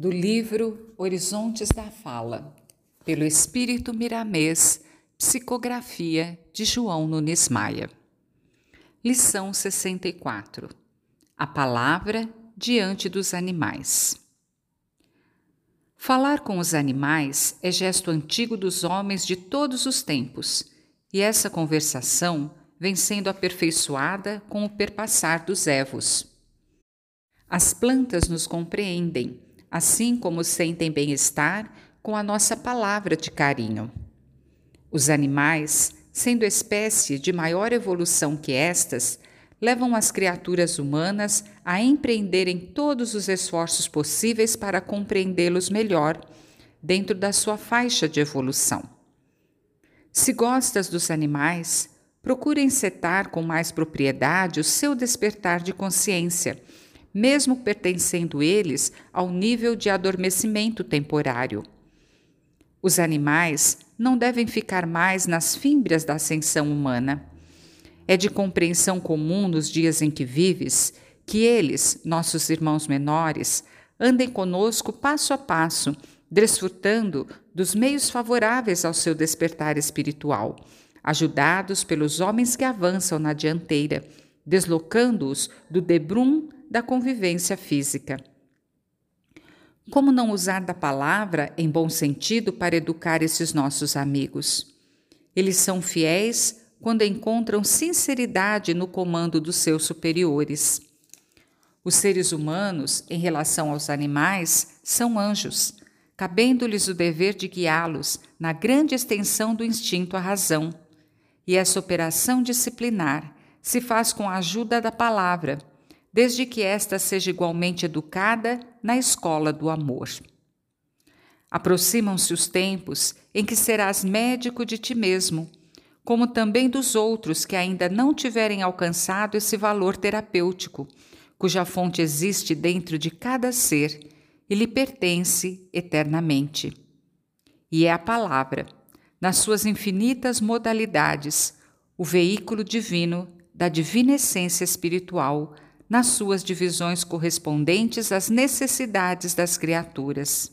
do livro Horizontes da Fala, pelo Espírito Miramês, psicografia de João Nunes Maia. Lição 64 A palavra diante dos animais. Falar com os animais é gesto antigo dos homens de todos os tempos, e essa conversação vem sendo aperfeiçoada com o perpassar dos evos. As plantas nos compreendem, assim como sentem bem-estar com a nossa palavra de carinho. Os animais, sendo espécie de maior evolução que estas, levam as criaturas humanas a empreenderem todos os esforços possíveis para compreendê-los melhor, dentro da sua faixa de evolução. Se gostas dos animais, procure encetar com mais propriedade o seu despertar de consciência, mesmo pertencendo eles ao nível de adormecimento temporário. Os animais não devem ficar mais nas fímbrias da ascensão humana. É de compreensão comum nos dias em que vives que eles, nossos irmãos menores, andem conosco passo a passo, desfrutando dos meios favoráveis ao seu despertar espiritual ajudados pelos homens que avançam na dianteira, deslocando-os do debrum da convivência física. Como não usar da palavra em bom sentido para educar esses nossos amigos? Eles são fiéis quando encontram sinceridade no comando dos seus superiores. Os seres humanos, em relação aos animais, são anjos, cabendo-lhes o dever de guiá-los na grande extensão do instinto à razão e essa operação disciplinar se faz com a ajuda da palavra, desde que esta seja igualmente educada na escola do amor. Aproximam-se os tempos em que serás médico de ti mesmo, como também dos outros que ainda não tiverem alcançado esse valor terapêutico, cuja fonte existe dentro de cada ser e lhe pertence eternamente. E é a palavra nas suas infinitas modalidades, o veículo divino da divina essência espiritual, nas suas divisões correspondentes às necessidades das criaturas.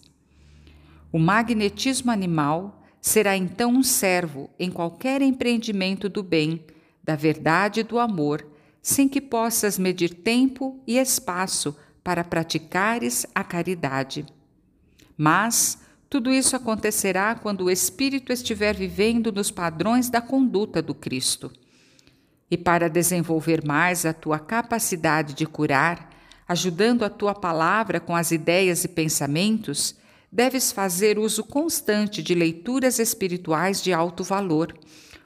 O magnetismo animal será então um servo em qualquer empreendimento do bem, da verdade e do amor, sem que possas medir tempo e espaço para praticares a caridade. Mas, tudo isso acontecerá quando o espírito estiver vivendo nos padrões da conduta do Cristo. E para desenvolver mais a tua capacidade de curar, ajudando a tua palavra com as ideias e pensamentos, deves fazer uso constante de leituras espirituais de alto valor,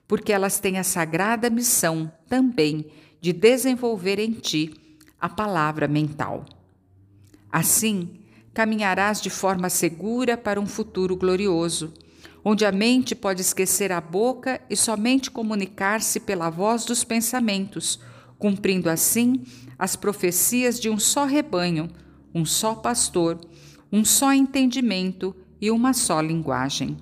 porque elas têm a sagrada missão também de desenvolver em ti a palavra mental. Assim, caminharás de forma segura para um futuro glorioso, onde a mente pode esquecer a boca e somente comunicar-se pela voz dos pensamentos, cumprindo assim as profecias de um só rebanho, um só pastor, um só entendimento e uma só linguagem.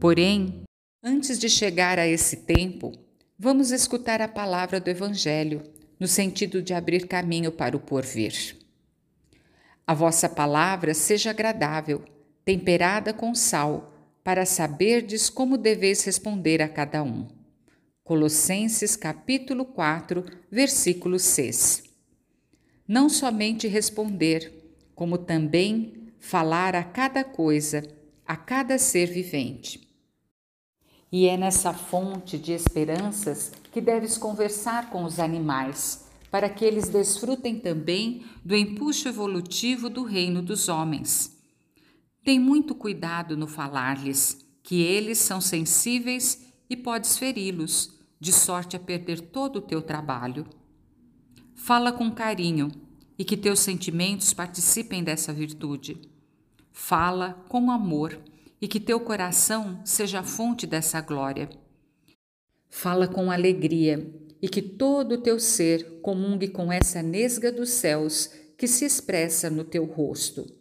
Porém, antes de chegar a esse tempo, vamos escutar a palavra do Evangelho, no sentido de abrir caminho para o porvir. A vossa palavra seja agradável, temperada com sal, para saberdes como deveis responder a cada um. Colossenses capítulo 4, versículo 6. Não somente responder, como também falar a cada coisa, a cada ser vivente. E é nessa fonte de esperanças que deves conversar com os animais para que eles desfrutem também do empuxo evolutivo do reino dos homens. Tem muito cuidado no falar-lhes, que eles são sensíveis e podes feri-los, de sorte a perder todo o teu trabalho. Fala com carinho e que teus sentimentos participem dessa virtude. Fala com amor e que teu coração seja a fonte dessa glória. Fala com alegria e que todo o teu ser comungue com essa nesga dos céus que se expressa no teu rosto.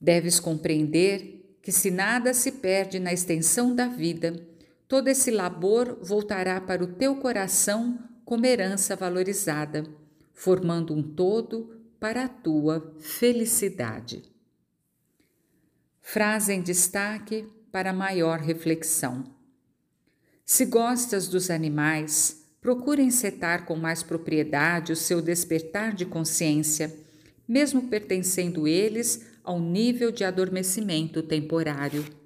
Deves compreender que, se nada se perde na extensão da vida, todo esse labor voltará para o teu coração como herança valorizada, formando um todo para a tua felicidade. Frase em destaque para maior reflexão. Se gostas dos animais, procure encetar com mais propriedade o seu despertar de consciência, mesmo pertencendo eles ao nível de adormecimento temporário.